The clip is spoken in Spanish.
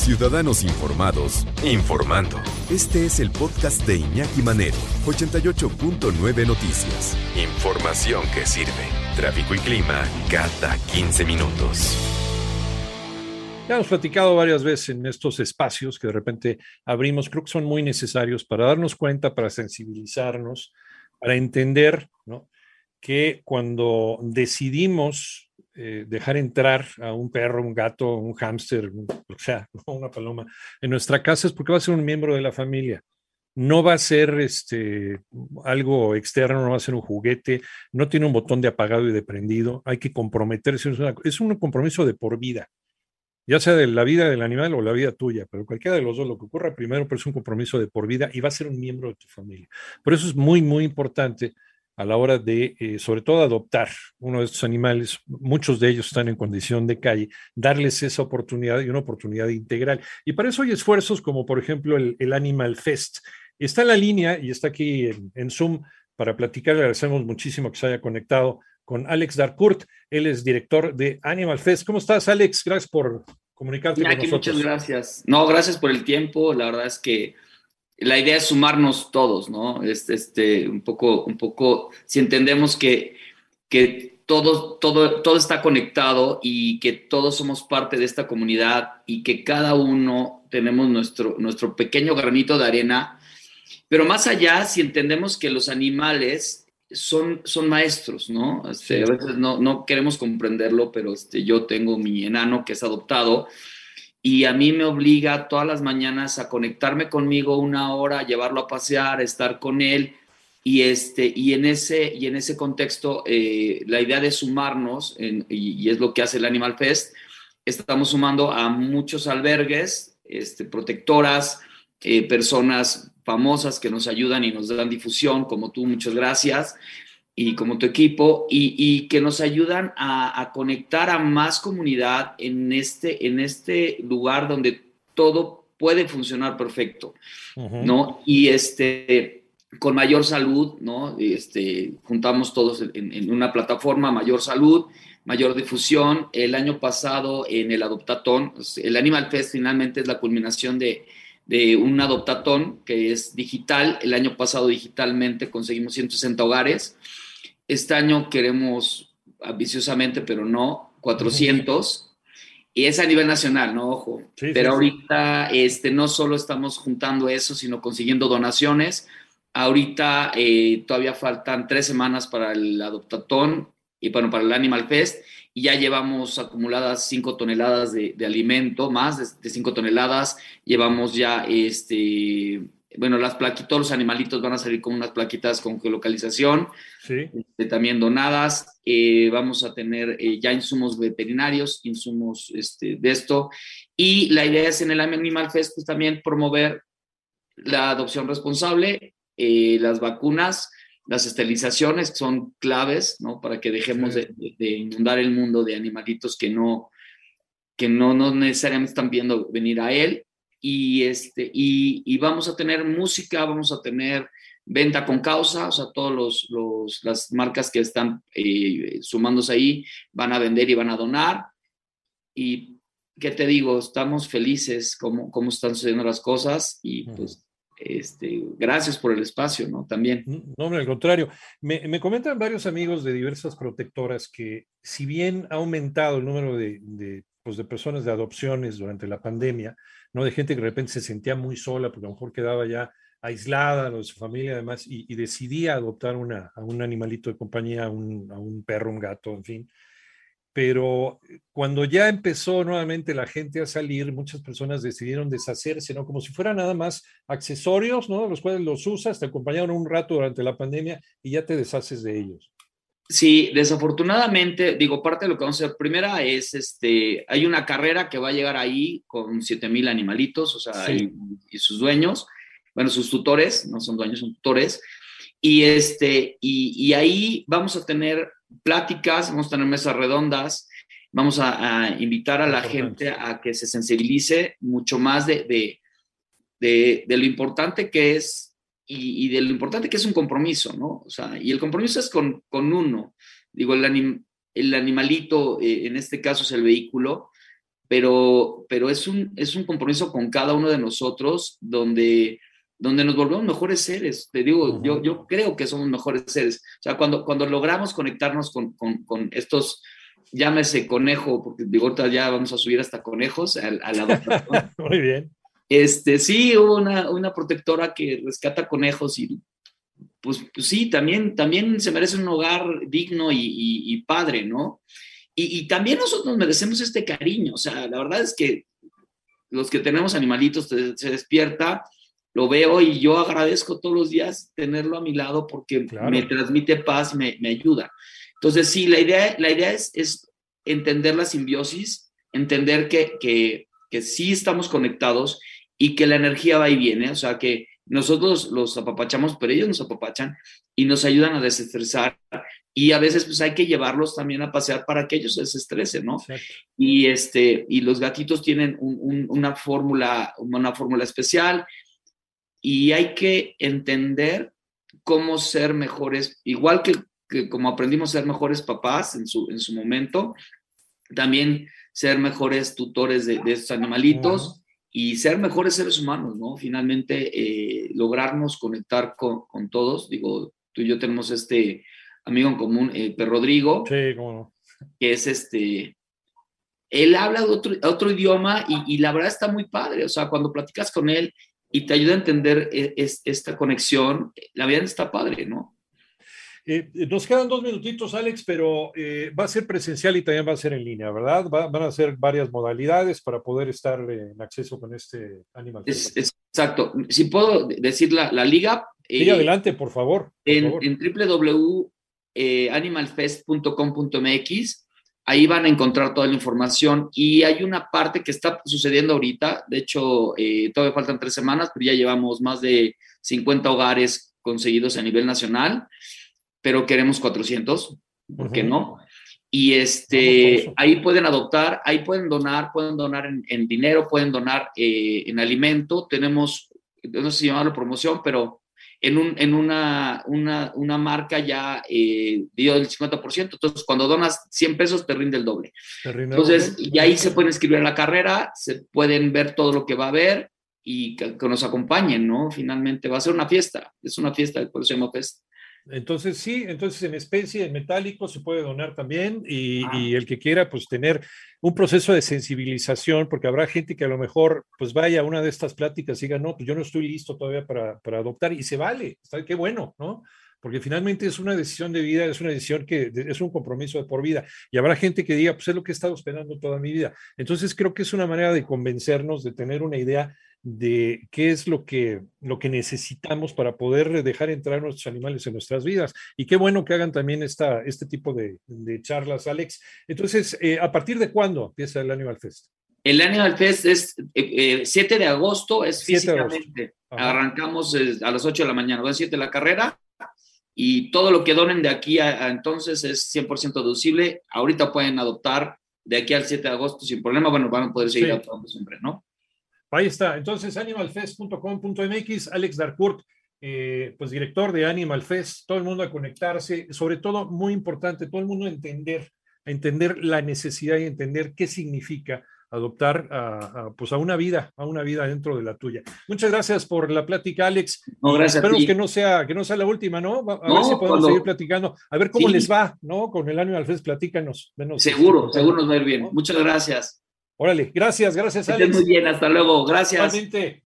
Ciudadanos Informados, informando. Este es el podcast de Iñaki Manero, 88.9 Noticias. Información que sirve. Tráfico y clima cada 15 minutos. Ya hemos platicado varias veces en estos espacios que de repente abrimos, creo que son muy necesarios para darnos cuenta, para sensibilizarnos, para entender ¿no? que cuando decidimos eh, dejar entrar a un perro, un gato, un hámster, o sea, una paloma, en nuestra casa es porque va a ser un miembro de la familia. No va a ser este, algo externo, no va a ser un juguete, no tiene un botón de apagado y de prendido, hay que comprometerse, es un compromiso de por vida, ya sea de la vida del animal o la vida tuya, pero cualquiera de los dos, lo que ocurra primero, pero es un compromiso de por vida y va a ser un miembro de tu familia. Por eso es muy, muy importante a la hora de, eh, sobre todo, adoptar uno de estos animales, muchos de ellos están en condición de calle, darles esa oportunidad y una oportunidad integral. Y para eso hay esfuerzos como, por ejemplo, el, Animal Fest. Está en la línea y está aquí en, Zoom para platicar. Le agradecemos muchísimo que se haya conectado con Alex Darcourt. Él es director de Animal Fest. ¿Cómo estás, Alex? Gracias por comunicarte con nosotros. Muchas gracias. No, gracias por el tiempo. La verdad es que la idea es sumarnos todos, ¿no? Este, este, un poco, un poco, si entendemos que, que todo, todo, todo está conectado y que todos somos parte de esta comunidad y que cada uno tenemos nuestro, nuestro pequeño granito de arena, pero más allá, si entendemos que los animales son, son maestros, ¿no? Este, a veces no, no queremos comprenderlo, pero este, yo tengo mi enano que es adoptado y a mí me obliga todas las mañanas a conectarme conmigo una hora, a llevarlo a pasear, a estar con él. Y, este, y, en, ese, y en ese contexto, eh, la idea de sumarnos, y, es lo que hace el Animal Fest, estamos sumando a muchos albergues, este, protectoras, eh, personas famosas que nos ayudan y nos dan difusión, como tú, muchas gracias y como tu equipo y, que nos ayudan a, conectar a más comunidad en este, en este lugar donde todo puede funcionar perfecto, ¿no? Y este, con mayor salud, ¿no? Este, juntamos todos en, una plataforma, mayor salud, mayor difusión. El año pasado en el Adoptatón, pues, el Animal Fest finalmente es la culminación de, de un adoptatón que es digital. El año pasado digitalmente conseguimos 160 hogares este año queremos ambiciosamente, pero no, 400. Y es a nivel nacional, ¿no? Ojo. pero ahorita este, no solo estamos juntando eso, sino consiguiendo donaciones. Ahorita eh, todavía faltan tres semanas para el adoptatón y bueno, para el Animal Fest. Y ya llevamos acumuladas cinco toneladas de, alimento, más de, cinco toneladas. Llevamos ya este, bueno, las plaquitas, los animalitos van a salir con unas plaquitas con geolocalización, sí. Este, también donadas. Eh, vamos a tener eh, ya insumos veterinarios, insumos este, de esto. Y la idea es en el Animal Fest pues, también promover la adopción responsable, eh, las vacunas, las esterilizaciones son claves, ¿no? Para que dejemos de, inundar el mundo de animalitos que no, que no, no necesariamente están viendo venir a él y, este, y, vamos a tener música, vamos a tener venta con causa, o sea, todas los, las marcas que están eh, sumándose ahí van a vender y van a donar. Y, ¿qué te digo? Estamos felices cómo, cómo están sucediendo las cosas y pues este, gracias por el espacio, ¿no? También. No, al contrario. Me, me, comentan varios amigos de diversas protectoras que si bien ha aumentado el número de, de, de personas de adopciones durante la pandemia, ¿no? De gente que de repente se sentía muy sola porque a lo mejor quedaba ya aislada de su familia además y, decidía adoptar una, a un animalito de compañía, a un, a un perro, un gato, en fin. Pero cuando ya empezó nuevamente la gente a salir, muchas personas decidieron deshacerse, ¿no? Como si fueran nada más accesorios, ¿no? Los cuales los usas, te acompañaron un rato durante la pandemia y ya te deshaces de ellos. Sí, desafortunadamente, digo, parte de lo que vamos a hacer primera es, este, hay una carrera que va a llegar ahí con 7000 animalitos, o sea, y, sus dueños, bueno, sus tutores, no son dueños, son tutores, y este, y, ahí vamos a tener pláticas, vamos a tener mesas redondas, vamos a, invitar a la gente a que se sensibilice mucho más de, de, de, de lo importante que es y, de lo importante que es un compromiso, ¿no? O sea, y el compromiso es con, con uno. Digo, el, el animalito, eh, en este caso es el vehículo, pero, pero es, un, es un compromiso con cada uno de nosotros donde, donde nos volvemos mejores seres. Te digo, yo, yo creo que somos mejores seres. O sea, cuando, cuando logramos conectarnos con, con, con estos llámese conejo, porque digo, ahorita ya vamos a subir hasta conejos a, a la Muy bien. Este, sí, hubo una, protectora que rescata conejos y pues, pues, sí, también, también se merece un hogar digno y, padre, ¿no? Y, también nosotros merecemos este cariño, o sea, la verdad es que los que tenemos animalitos se, despierta, lo veo y yo agradezco todos los días tenerlo a mi lado porque me transmite paz, me, me, ayuda. Entonces, sí, la idea, la idea es, es entender la simbiosis, entender que, que, que sí estamos conectados y que la energía va y viene, o sea que nosotros los apapachamos, pero ellos nos apapachan y nos ayudan a desestresar y a veces pues hay que llevarlos también a pasear para que ellos se desestresen, ¿no? Y este y los gatitos tienen una fórmula una fórmula especial y hay que entender cómo ser mejores, igual que, como aprendimos a ser mejores papás en su, en su momento, también ser mejores tutores de, estos animalitos y ser mejores seres humanos, ¿no? Finalmente, eh, lograrnos conectar con, con, todos. Digo, tú y yo tenemos este amigo en común, eh, Rodrigo. Sí, cómo no. Que es este. Él habla de otro, otro idioma y, y, la verdad está muy padre. O sea, cuando platicas con él y te ayuda a entender eh, es, esta conexión, la vida está padre, ¿no? Eh, nos quedan dos minutitos, Alex, pero eh, va a ser presencial y también va a ser en línea, ¿verdad? van a ser varias modalidades para poder estar en acceso con este Animal exacto. Si puedo decir la, liga. Sí, eh, adelante, por favor. en, en www.animalfest.com.mx, ahí van a encontrar toda la información y hay una parte que está sucediendo ahorita, de hecho, todavía faltan tres semanas, pero ya llevamos más de 50 hogares conseguidos a nivel nacional pero queremos 400, ¿por qué no? Y este, ahí pueden adoptar, ahí pueden donar, pueden donar en, dinero, pueden donar eh, en alimento. Tenemos, no sé si llamarlo promoción, pero en, un, en una, una, una marca ya eh, dio el 50%. Entonces, cuando donas 100 pesos, te rinde el doble. Entonces, y ahí se pueden inscribir a la carrera, se pueden ver todo lo que va a haber y que, nos acompañen, ¿no? Finalmente va a ser una fiesta, es una fiesta, por eso se llama Fest. Entonces, sí, entonces en especie, en metálico se puede donar también y, y, el que quiera pues tener un proceso de sensibilización, porque habrá gente que a lo mejor pues vaya a una de estas pláticas y diga, no, pues yo no estoy listo todavía para, para adoptar y se vale, está, qué bueno, ¿no? Porque finalmente es una decisión de vida, es una decisión que es un compromiso de por vida. Y habrá gente que diga, pues es lo que he estado esperando toda mi vida. Entonces creo que es una manera de convencernos, de tener una idea de qué es lo que, lo que necesitamos para poder dejar entrar nuestros animales en nuestras vidas. Y qué bueno que hagan también esta, este tipo de, charlas, Alex. Entonces, eh, ¿a partir de cuándo empieza el Animal Fest? El Animal Fest es 7 eh, eh, de agosto, es físicamente. Arrancamos a las 8 de la mañana, va a 7 de la carrera y todo lo que donen de aquí a, entonces es 100% deducible. Ahorita pueden adoptar de aquí al 7 de agosto sin problema. Bueno, van a poder seguir adoptando siempre, ¿no? Ahí está. Entonces, animalfest.com.mx, Alex Darcourt, eh, pues director de Animal Fest, todo el mundo a conectarse, sobre todo, muy importante, todo el mundo a entender, a entender la necesidad y entender qué significa adoptar a, pues a una vida, a una vida dentro de la tuya. Muchas gracias por la plática, Alex. No, gracias Esperemos que no sea que no sea la última, ¿no? A ver si podemos seguir platicando, a ver cómo les va, ¿no? Con el Animal Fest, platícanos. seguro, seguro nos va a ir bien. Muchas gracias. Órale, gracias, gracias, Alex. muy bien, hasta luego, gracias.